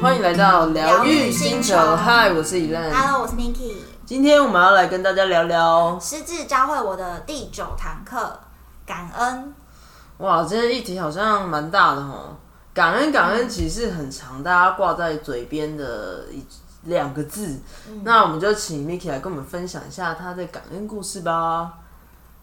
欢迎来到疗愈星球，疗愈星球嗨，我是伊任。Hello，我是 Niki。今天我们要来跟大家聊聊，失智教会我的第九堂课，感恩。哇，这个议题好像蛮大的哦。感恩，感恩其实很常，大家挂在嘴边的一两个字。那我们就请 Miki 来跟我们分享一下他的感恩故事吧。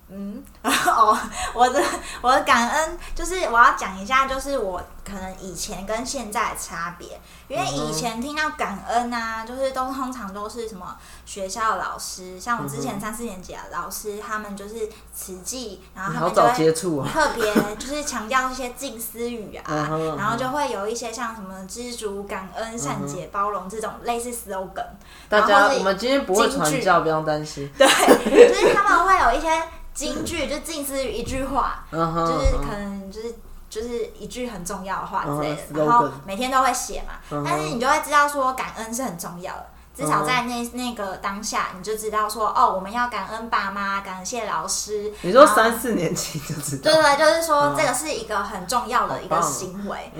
嗯，哦，我的我的感恩就是我要讲一下，就是我可能以前跟现在的差别。因为以前听到感恩啊，就是都通常都是什么学校的老师，像我之前三四年级的老师，他们就是慈济，然后他们就会。特别就是强调一些近思语啊，然后就会有一些像什么知足、感恩、善解、包容这种类似 slogan。大家，我们今天不会传教，不用担心。对，就是他们会有一些金句，就近似于一句话，就是嗯可能就是。就是一句很重要的话之类的，嗯然后每天都会写嘛。但是你就会知道说感恩是很重要的，至少在那那个当下，你就知道说哦，我们要感恩爸妈，感谢老师。你说三四年级就知道。对对，就是说嗯这个是一个很重要的一个行为。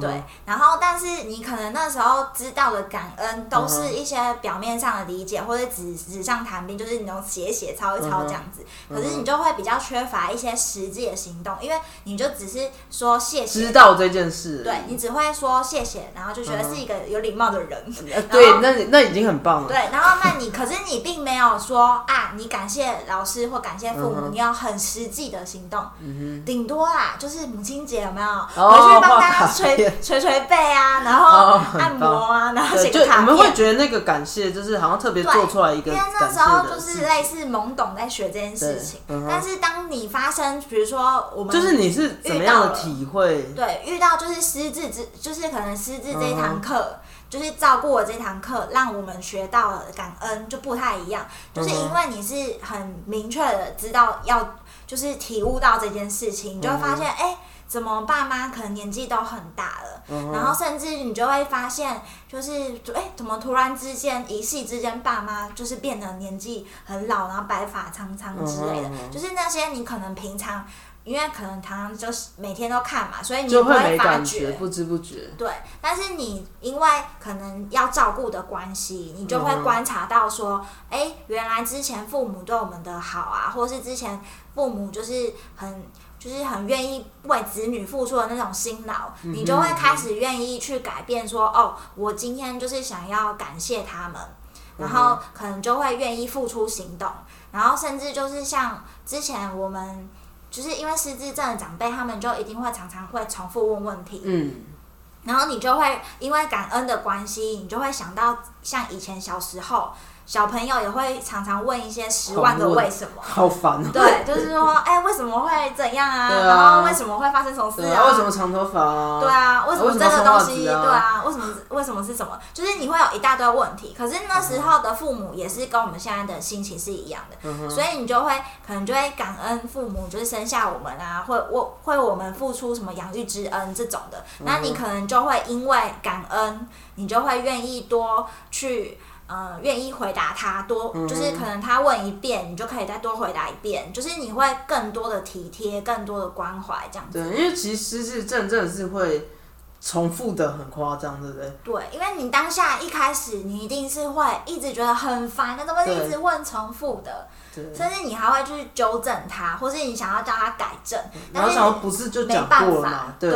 对，，然后但是你可能那时候知道的感恩，都嗯是一些表面上的理解，或者纸纸上谈兵，就是你能写写抄一抄这样子。嗯可是你就会比较缺乏一些实际的行动，因为你就只是说谢谢，知道这件事。对你只会说谢谢，然后就觉得是一个有礼貌的人。呃，对，那那已经很棒了。对，然后那你可是你并没有说啊，你感谢老师或感谢父母，嗯你要很实际的行动，嗯顶多啦就是母亲节有没有、哦回去帮大家捶捶捶背啊，然哦后按摩啊，然后对，写个卡就我们会片。觉得那个感谢，就是好像特别做出来一个因为那时候就是类似懵懂在学这件事情，嗯但是当你发生，比如说我们就是你是怎么样的体会？对，遇到就是失智之，就是可能失智这一嗯堂课，就是照顾我这堂课，让我们学到了感恩就不太一样，就是因为你是很明确的知道要，就是体悟到这件事情，你就会发现，哎、怎么爸妈可能年纪都很大了，嗯然后甚至你就会发现，就是哎、怎么突然之间一夕之间爸妈就是变得年纪很老，然后白发苍苍之类的，就是那些你可能平常。因为可能常常就是每天都看嘛，所以你就不会发觉觉，。不知不觉。对，但是你因为可能要照顾的关系，你就会嗯观察到说，哎、原来之前父母对我们的好啊，或是之前父母就是很。就是很愿意为子女付出的那种辛劳，嗯你就会开始愿意去改变说，哦，我今天就是想要感谢他们，然后可能就会愿意付出行动，然后甚至就是像之前我们就是因为失智症的长辈，他们就一定会常常会重复问问题，嗯，然后你就会因为感恩的关系，你就会想到像以前小时候，小朋友也会常常问一些十万个为什么。好烦哦。对，就是说，哎、为什么会怎样啊？啊然后为什么会发生什么事啊？啊，为什么长头发啊？对啊，为什么这个东西？对啊，为什么为什么是什么？就是你会有一大堆问题，可是那时候的父母也是跟我们现在的心情是一样的，嗯所以你就会可能就会感恩父母，就是生下我们啊，会为为我们付出什么养育之恩这种的，那你可能就会因为感恩，你就会愿意多去。呃，愿意回答他多，就是可能他问一遍，你就可以再多回答一遍，就是你会更多的体贴，更多的关怀这样子。对，因为其实是真真的是会重复的很夸张，对不对？对，因为你当下一开始，你一定是会一直觉得很烦，那怎么一直问重复的，对。甚至你还会去纠正他，或是你想要叫他改正，但是然后想要不是就没办法。对，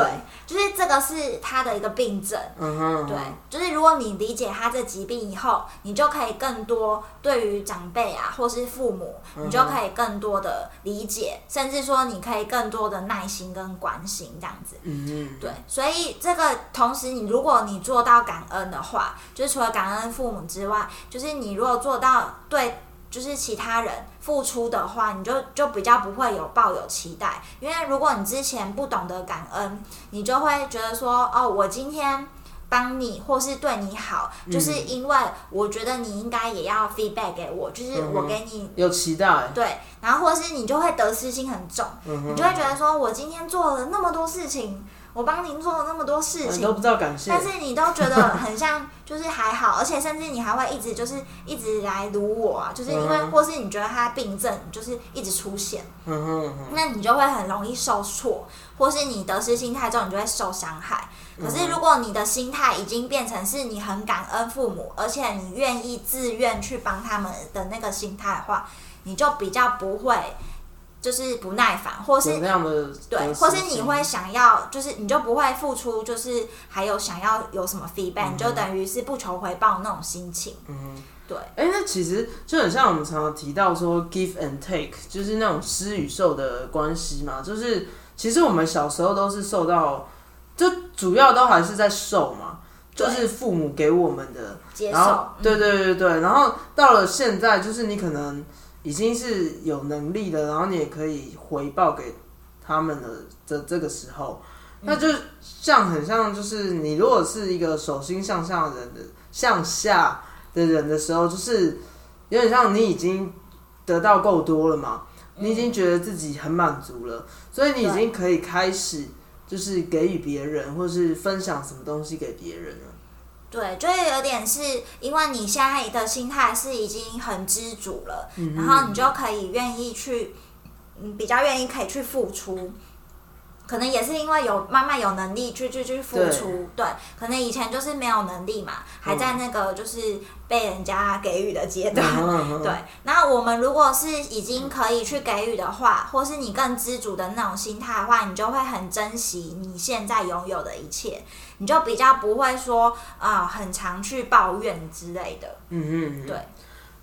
就是这个是他的一个病症。嗯哼，对，就是如果你理解他这疾病以后，你就可以更多对于长辈啊，或是父母，嗯你就可以更多的理解，甚至说你可以更多的耐心跟关心这样子。嗯嗯，对，所以这个同时，你如果你做到感恩的话，就是除了感恩父母之外，就是你如果做到对，就是其他人付出的话，你就就比较不会有抱有期待，因为如果你之前不懂得感恩，你就会觉得说，哦，我今天。帮你或是对你好，就是因为我觉得你应该也要 feedback 给我，就是我给你有期待，对，然后或是你就会得失心很重，嗯你就会觉得说，我今天做了那么多事情，我帮您做了那么多事情，你都不知道感谢，但是你都觉得很像，就是还好，而且甚至你还会一直就是一直来撸我啊，就是因为嗯或是你觉得他病症就是一直出现，嗯哼嗯哼，那你就会很容易受挫，或是你得失心太重，你就会受伤害。可是如果你的心态已经变成是你很感恩父母，而且你愿意自愿去帮他们的那个心态的话，你就比较不会就是不耐烦，或是有那样的对，或是你会想要，就是你就不会付出，就是还有想要有什么 feedback，、你就等于是不求回报那种心情。嗯对，哎、那其实就很像我们常常提到说 give and take，就是那种施与受的关系嘛。就是其实我们小时候都是受到，就主要都还是在受嘛，就是父母给我们的。接然后受，嗯对对对对，然后到了现在，就是你可能已经是有能力的，然后你也可以回报给他们的这这个时候，那就像很像就是你如果是一个手心向下的人的向下的人的时候，就是有点像你已经得到够多了嘛，你已经觉得自己很满足了，所以你已经可以开始就是给予别人，或是分享什么东西给别人了。对，就是有点是因为你现在的心态是已经很知足了，嗯然后你就可以愿意去，嗯，比较愿意可以去付出。可能也是因为有慢慢有能力去去去付出，对，可能以前就是没有能力嘛，还在那个就是被人家给予的阶段，嗯对，那我们如果是已经可以去给予的话，或是你更知足的那种心态的话，你就会很珍惜你现在拥有的一切，你就比较不会说啊、很常去抱怨之类的。嗯嗯，对。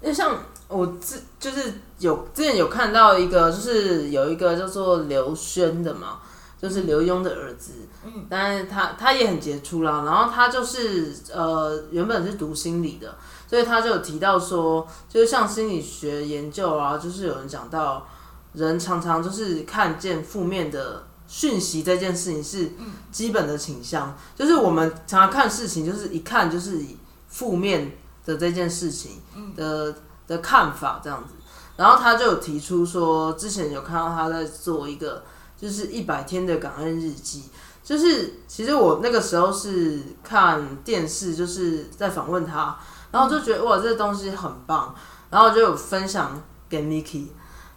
就像我之就是有之前有看到一个，就是有一个叫做刘轩的嘛，就是刘墉的儿子，嗯，但是他他也很杰出啦，然后他就是呃原本是读心理的，所以他就有提到说，就是像心理学研究啊，就是有人讲到人常常就是看见负面的。讯息这件事情是基本的倾向，就是我们常常看事情，就是一看就是以负面的这件事情的的看法这样子。然后他就有提出说，之前有看到他在做一个就是一百天的感恩日记，就是其实我那个时候是看电视，就是在访问他，然后就觉得哇，这个东西很棒，然后就有分享给 Miki，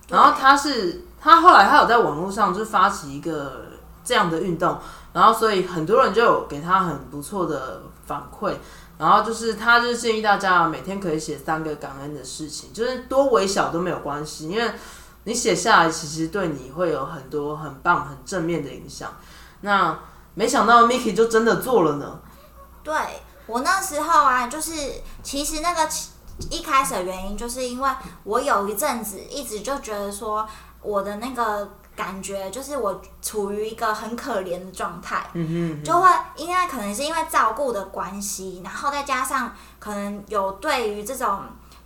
然后他是他后来他有在网络上就发起一个这样的运动，然后所以很多人就有给他很不错的反馈。然后就是他就是建议大家每天可以写三个感恩的事情，就是多微小都没有关系，因为你写下来其实对你会有很多很棒、很正面的影响。那没想到 Miki 就真的做了呢。对我那时候啊，就是其实那个一开始的原因，就是因为我有一阵子一直就觉得说，我的那个感觉就是我处于一个很可怜的状态，嗯哼，就会因为可能是因为照顾的关系，然后再加上可能有对于这种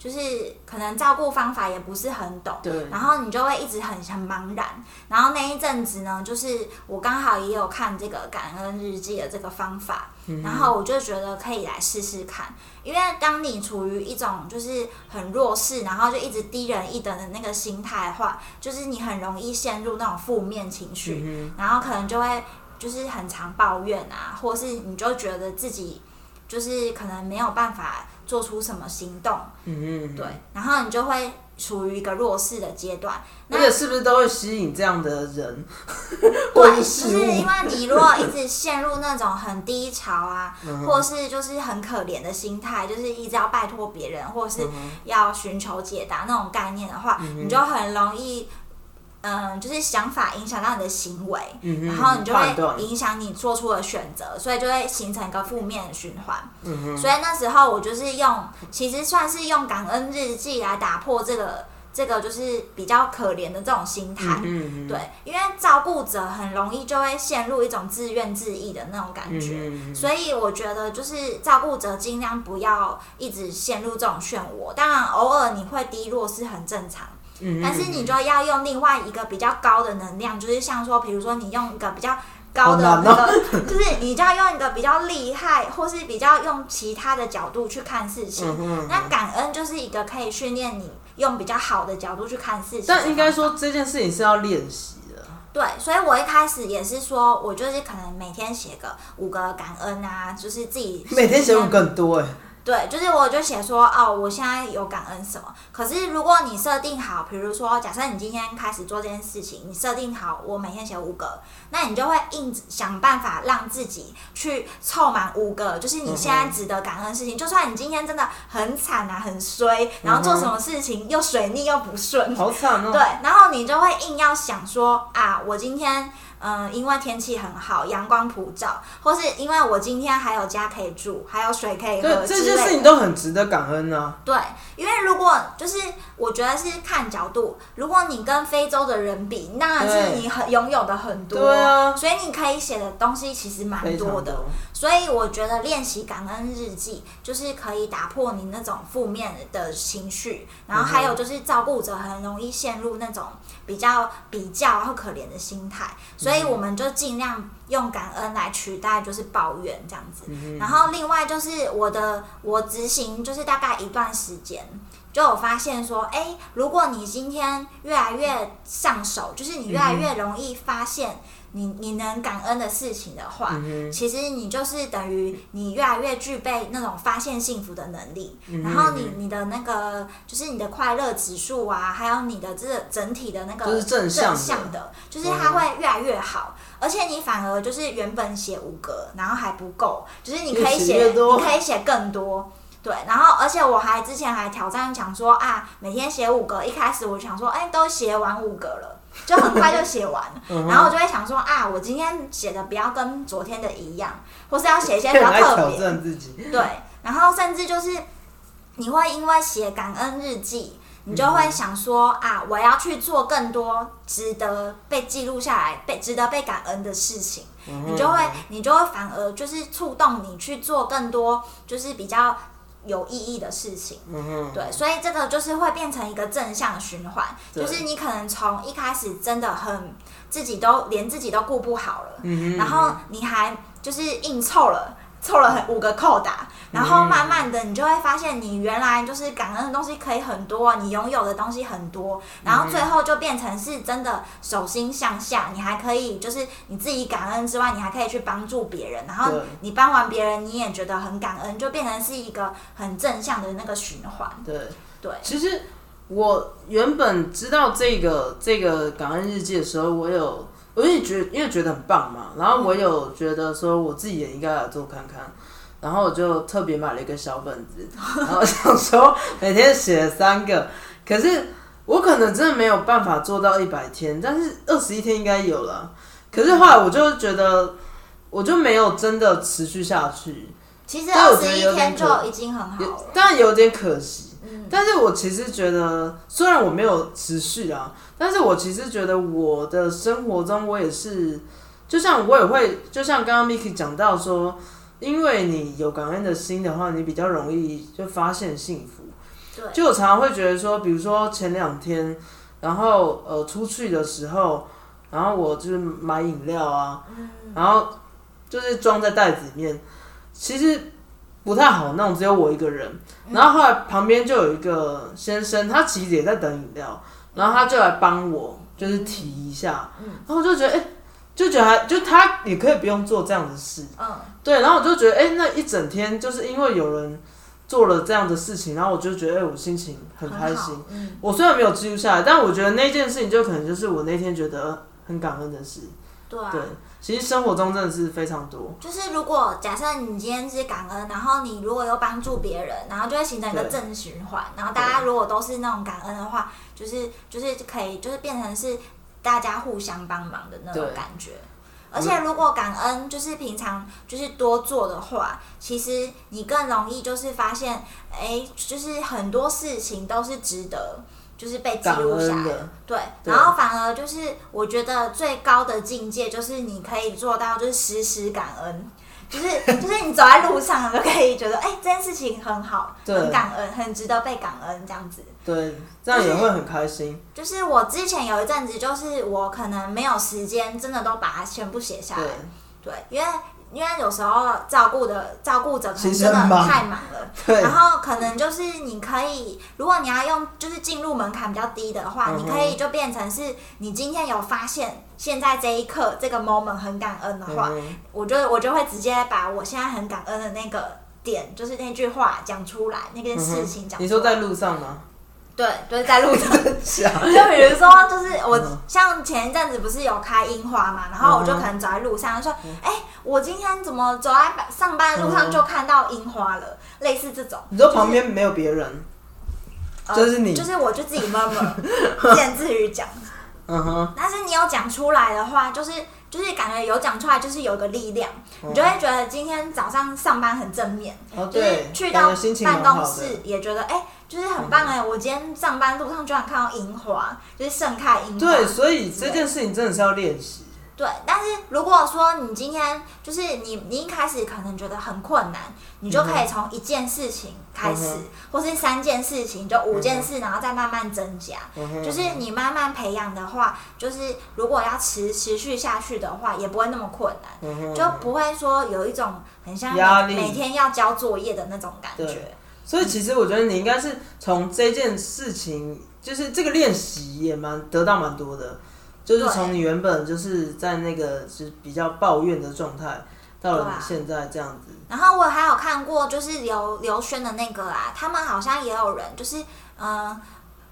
就是可能照顾方法也不是很懂，对，然后你就会一直很很茫然。然后那一阵子呢，就是我刚好也有看这个感恩日记的这个方法，然后我就觉得可以来试试看。因为当你处于一种就是很弱势，然后就一直低人一等的那个心态的话，就是你很容易陷入那种负面情绪，嗯然后可能就会就是很常抱怨啊，或是你就觉得自己就是可能没有办法做出什么行动，嗯嗯，对，然后你就会处于一个弱势的阶段。那且是不是都会吸引这样的人 对，就是因？为你如果一直陷入那种很低潮啊，嗯或是就是很可怜的心态，就是一直要拜托别人，或嗯是要寻求解答那种概念的话，你就很容易。嗯，就是想法影响到你的行为，嗯然后你就会影响你做出的选择，所以就会形成一个负面的循环。所以那时候我就是用，其实算是用感恩日记来打破这个这个就是比较可怜的这种心态。对，因为照顾者很容易就会陷入一种自怨自艾的那种感觉，嗯所以我觉得就是照顾者尽量不要一直陷入这种漩涡。当然，偶尔你会低落是很正常，但是你就要用另外一个比较高的能量，就是像说，比如说你用一个比较。高的那哦个，就是你就要用一个比较厉害，或是比较用其他的角度去看事情。嗯哼那感恩就是一个可以训练你用比较好的角度去看事情的方法。但应该说这件事情是要练习的。对，所以我一开始也是说，我就是可能每天写个五个感恩啊，就是自己每天写五个很多哎。对，就是我就写说哦，我现在有感恩什么。可是如果你设定好，比如说假设你今天开始做这件事情，你设定好我每天写五个，那你就会硬想办法让自己去凑满五个，就是你现在值得感恩的事情。就算你今天真的很惨啊，很衰，然后做什么事情又水逆又不顺，好惨哦。对，然后你就会硬要想说啊，我今天。嗯，因为天气很好，阳光普照，或是因为我今天还有家可以住，还有水可以喝，这些事情都很值得感恩呢。对，因为如果就是我觉得是看角度，如果你跟非洲的人比，那是你很拥有的很多，对啊，所以你可以写的东西其实蛮多的。所以我觉得练习感恩日记就是可以打破你那种负面的情绪，然后还有就是照顾者很容易陷入那种比较比较或可怜的心态。所以我们就尽量用感恩来取代，就是抱怨这样子。然后另外就是我的我执行就是大概一段时间，就有发现说，哎，如果你今天越来越上手，就是你越来越容易发现。你你能感恩的事情的话，其实你就是等于你越来越具备那种发现幸福的能力，然后你你的那个就是你的快乐指数啊，还有你的这整体的那个正向的，就是它会越来越好，而且你反而就是原本写五个，然后还不够，就是你可以写你可以写更多，对，然后而且我还之前还挑战讲说啊，每天写五个，一开始我想说，哎，都写完五个了。就很快就写完了，然后我就会想说啊，我今天写的不要跟昨天的一样，或是要写一些比较特别。对，然后甚至就是你会因为写感恩日记，你就会想说啊，我要去做更多值得被记录下来、被值得被感恩的事情。你就会，你就会反而就是触动你去做更多，就是比较。有意义的事情，对，所以这个就是会变成一个正向循环，就是你可能从一开始真的很自己都连自己都顾不好了，然后你还就是硬凑了。凑了五个扣打，然后慢慢的，你就会发现你原来就是感恩的东西可以很多，你拥有的东西很多，然后最后就变成是真的手心向下，你还可以就是你自己感恩之外，你还可以去帮助别人，然后你帮完别人，你也觉得很感恩，就变成是一个很正向的那个循环。对。对，其实我原本知道这个这个感恩日记的时候，我有。我也觉因为觉得很棒嘛，然后我有觉得说我自己也应该来做看看，然后我就特别买了一个小本子，然后想说每天写三个，可是我可能真的没有办法做到一百天，但是二十一天应该有了。可是后来我就觉得我就没有真的持续下去。其实二十一天就已经很好了，但有点可惜。但是我其实觉得，虽然我没有持续啊。但是我其实觉得我的生活中，我也是，就像我也会，就像刚刚 Miki 讲到说，因为你有感恩的心的话，你比较容易就发现幸福。对。就我常常会觉得说，比如说前两天，然后呃出去的时候，然后我就是买饮料啊，然后就是装在袋子里面，其实不太好弄，只有我一个人。然后后来旁边就有一个先生，他其实也在等饮料。然后他就来帮我，就是提一下，然后我就觉得，哎，就觉得，就他也可以不用做这样的事，嗯，对，然后我就觉得，哎，那一整天就是因为有人做了这样的事情，然后我就觉得，哎，我心情很开心。嗯我虽然没有记录下来，但我觉得那件事情就可能就是我那天觉得很感恩的事。对。其实生活中真的是非常多。就是如果假设你今天是感恩，然后你如果又帮助别人，然后就会形成一个正循环。然后大家如果都是那种感恩的话，就是就是可以就是变成是大家互相帮忙的那种感觉。而且如果感恩就是平常就是多做的话，其实你更容易就是发现，哎，就是很多事情都是值得。就是被记录下来，对，然后反而就是我觉得最高的境界就是你可以做到就是时时感恩，就是就是你走在路上就可以觉得哎这件事情很好，很感恩，很值得被感恩这样子，对，这样也会很开心。就是我之前有一阵子，就是我可能没有时间，真的都把它全部写下来，对，因为因为有时候照顾的照顾者可能真的太忙了，对。然后可能就是你可以，如果你要用就是进入门槛比较低的话，嗯哼。你可以就变成是你今天有发现现在这一刻这个 moment 很感恩的话，嗯我就我就会直接把我现在很感恩的那个点，就是那句话讲出来，那件事情讲出来。你说在路上吗？对，就是在路上。假就比如说，就是我嗯像前一阵子不是有开樱花嘛，然后我就可能走在路上，说：“嗯哎、我今天怎么走在上班的路上就看到樱花了？”类似这种，你说旁边没有别人，呃就是你就是我就自己默默自言自语讲。嗯哼，但是你有讲出来的话，就是就是感觉有讲出来，就是有个力量，你就会觉得今天早上上班很正面，哦就是对，去到办公室也觉得哎、就是很棒哎、我今天上班路上居然看到樱花，就是盛开樱花。对，所以这件事情真的是要练习。对，但是如果说你今天就是你，你一开始可能觉得很困难，你就可以从一件事情开始，嗯或是三件事情，就五件事，然后再慢慢增加。嗯就是你慢慢培养的话，就是如果要持持续下去的话，也不会那么困难，嗯就不会说有一种很像每天要交作业的那种感觉。所以其实我觉得你应该是从这件事情，就是这个练习也蛮得到蛮多的，就是从你原本就是在那个就是比较抱怨的状态，到了你现在这样子。然后我还有看过，就是刘刘轩的那个啊，他们好像也有人，就是嗯、呃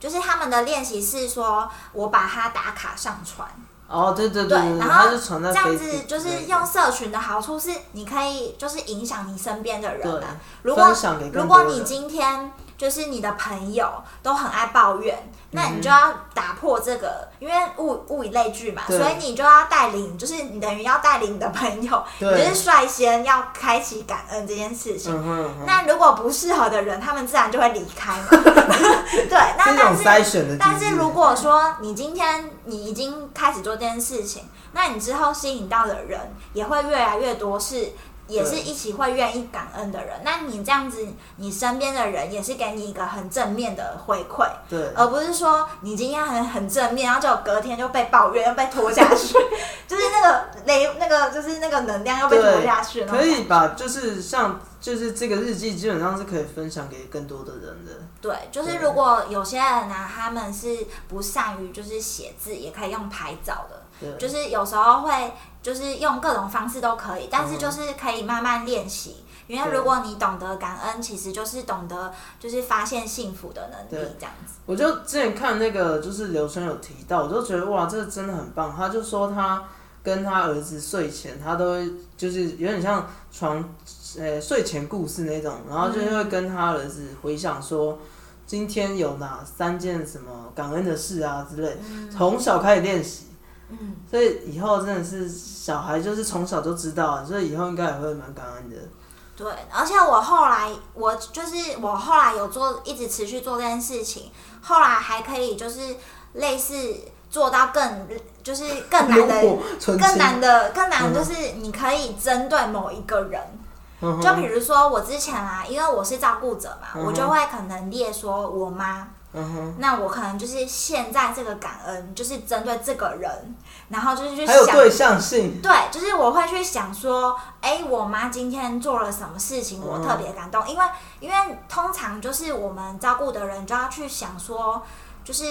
就是他们的练习是说，我把它打卡上传，哦，对对对对，然后就传在这样子就是用社群的好处是，你可以就是影响你身边的人对啊。如果如果你今天就是你的朋友都很爱抱怨，那嗯你就要打破这个，因为物物以类聚嘛，所以你就要带领，就是你等于要带领你的朋友，你就是率先要开启感恩这件事情。嗯哼嗯哼，那如果不适合的人，他们自然就会离开嘛。对，那但是筛选的。但是如果说你今天你已经开始做这件事情，那你之后吸引到的人也会越来越多，是也是一起会愿意感恩的人。那你这样子，你身边的人也是给你一个很正面的回馈，对，而不是说你今天很很正面，然后就隔天就被抱怨，又被拖下去，就是那个雷那个就是那个能量又被拖下去了。可以把就是像就是这个日记基本上是可以分享给更多的人的。对，就是如果有些人呢、他们是不善于就是写字，也可以用拍照的。对，就是有时候会就是用各种方式都可以，但是嗯就是可以慢慢练习。因为如果你懂得感恩，其实就是懂得就是发现幸福的能力，这样子。我就之前看那个就是刘春有提到，我就觉得哇，这个真的很棒。他就说他跟他儿子睡前，他都会就是有点像床呃睡前故事那种，然后就会跟他儿子回想说。今天有哪三件什么感恩的事啊之类，从小开始练习，嗯，所以以后真的是小孩就是从小就知道，所以以后应该也会蛮感恩的。对。而且我后来，我就是我后来有做，一直持续做这件事情，后来还可以就是类似做到更就是更难的 更难的、更难就是你可以针对某一个人，嗯就比如说我之前啊，因为我是照顾者嘛，嗯我就会可能列说我妈，那我可能就是现在这个感恩，就是针对这个人，然后就是去想。还有对象性，对，就是我会去想说，哎，我妈今天做了什么事情，我嗯特别感动，因为因为通常就是我们照顾的人就要去想说，就是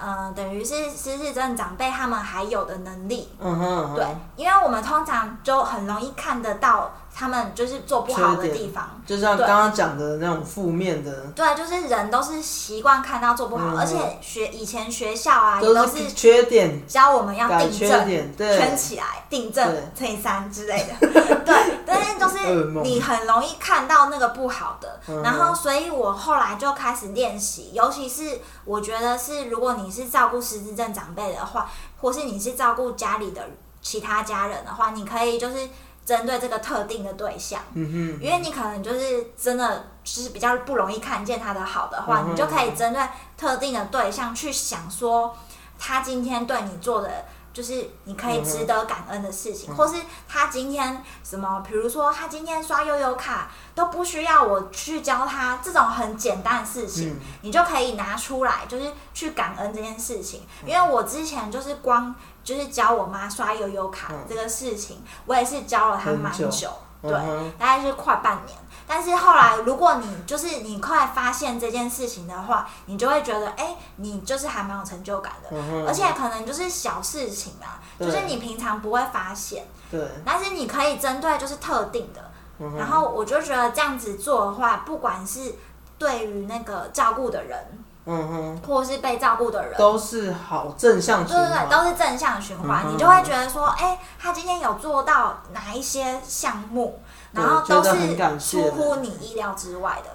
呃，等于是失智症长辈他们还有的能力，嗯哼，嗯哼。对，因为我们通常就很容易看得到他们就是做不好的地方。就像刚刚讲的那种负面的，对，就是人都是习惯看到做不好，嗯。而且学以前学校啊也都都是是缺点，教我们要改缺订正、圈起来、订正对。乘以三之类的。对，但是就是你很容易看到那个不好的，嗯然后所以我后来就开始练习，尤其是我觉得是如果你是照顾失智症长辈的话，或是你是照顾家里的其他家人的话，你可以就是针对这个特定的对象。嗯哼，因为你可能就是真的就是比较不容易看见他的好的话，嗯你就可以针对特定的对象去想说，他今天对你做的就是你可以值得感恩的事情，或是他今天什么，比如说他今天刷悠悠卡都不需要我去教他这种很简单的事情，你就可以拿出来，就是去感恩这件事情。因为我之前就是光就是教我妈刷悠悠卡这个事情，我也是教了她蛮久，对，大概是快半年。但是后来，如果你就是你快发现这件事情的话，你就会觉得，哎，你就是还蛮有成就感的，而且可能就是小事情啊，就是你平常不会发现，对，但是你可以针对就是特定的，然后我就觉得这样子做的话，不管是对于那个照顾的人，嗯哼，或者是被照顾的人，都是好正向循环，对对对，都是正向循环，你就会觉得说，哎，他今天有做到哪一些项目。然后都是出乎你意料之外的，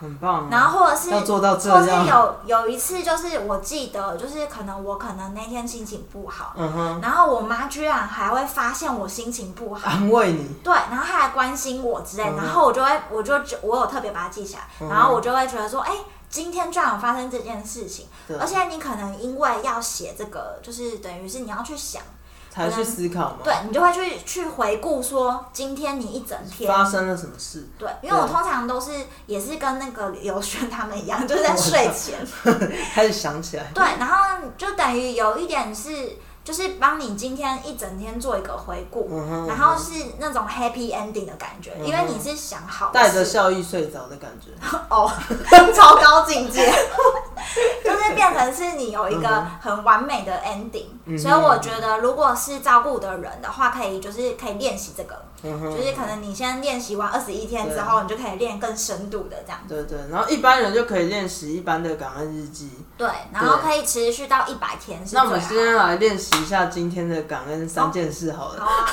很棒。然后或者是要做到这样，或是有有一次，就是我记得，就是可能我可能那天心情不好，嗯哼。然后我妈居然还会发现我心情不好，安慰你。对，然后她还关心我之类，然后我就会，我就我有特别把它记下来，然后我就会觉得说，哎，今天居然有发生这件事情，而且你可能因为要写这个，就是等于是你要去想。才去思考嘛，对你就会去去回顾说今天你一整天发生了什么事。对，因为我通常都是也是跟那个刘轩他们一样，就是在睡前 开始想起来。对，然后就等于有一点是。就是帮你今天一整天做一个回顾，然后是那种 happy ending 的感觉，因为你是想好带着笑意睡着的感觉。哦，超高境界，就是你有一个很完美的 ending，所以我觉得如果是照顾的人的话，可以就是可以练习这个。就是可能你先练习完二十一天之后，你就可以练更深度的这样。对对，然后一般人就可以练习一般的感恩日记。对，然后可以持续到一百天。那我们先来练习一下今天的感恩三件事好了。好啊。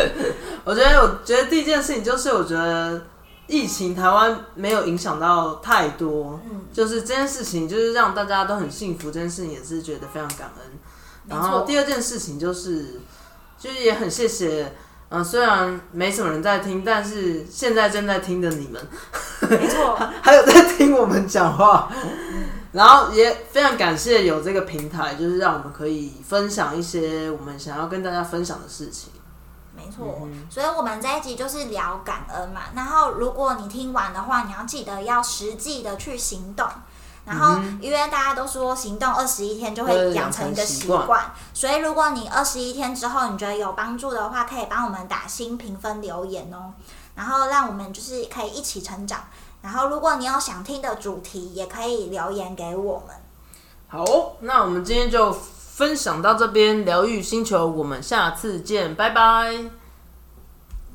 我觉得，我觉得第一件事情就是，我觉得疫情台湾没有影响到太多，嗯，就是这件事情就是让大家都很幸福，这件事情也是觉得非常感恩。然后第二件事情就是，就是也很谢谢。嗯，虽然没什么人在听，但是现在正在听的你们，没错，还有在听我们讲话，然后也非常感谢有这个平台，就是让我们可以分享一些我们想要跟大家分享的事情。没错，所以我们这一集就是聊感恩嘛。然后如果你听完的话，你要记得要实际的去行动。然后，因为大家都说行动二十一天就会养成一个习惯，所以如果你二十一天之后你觉得有帮助的话，可以帮我们打新评分留言哦，然后让我们就是可以一起成长。然后，如果你有想听的主题，也可以留言给我们。好，那我们今天就分享到这边，疗愈星球，我们下次见，拜拜。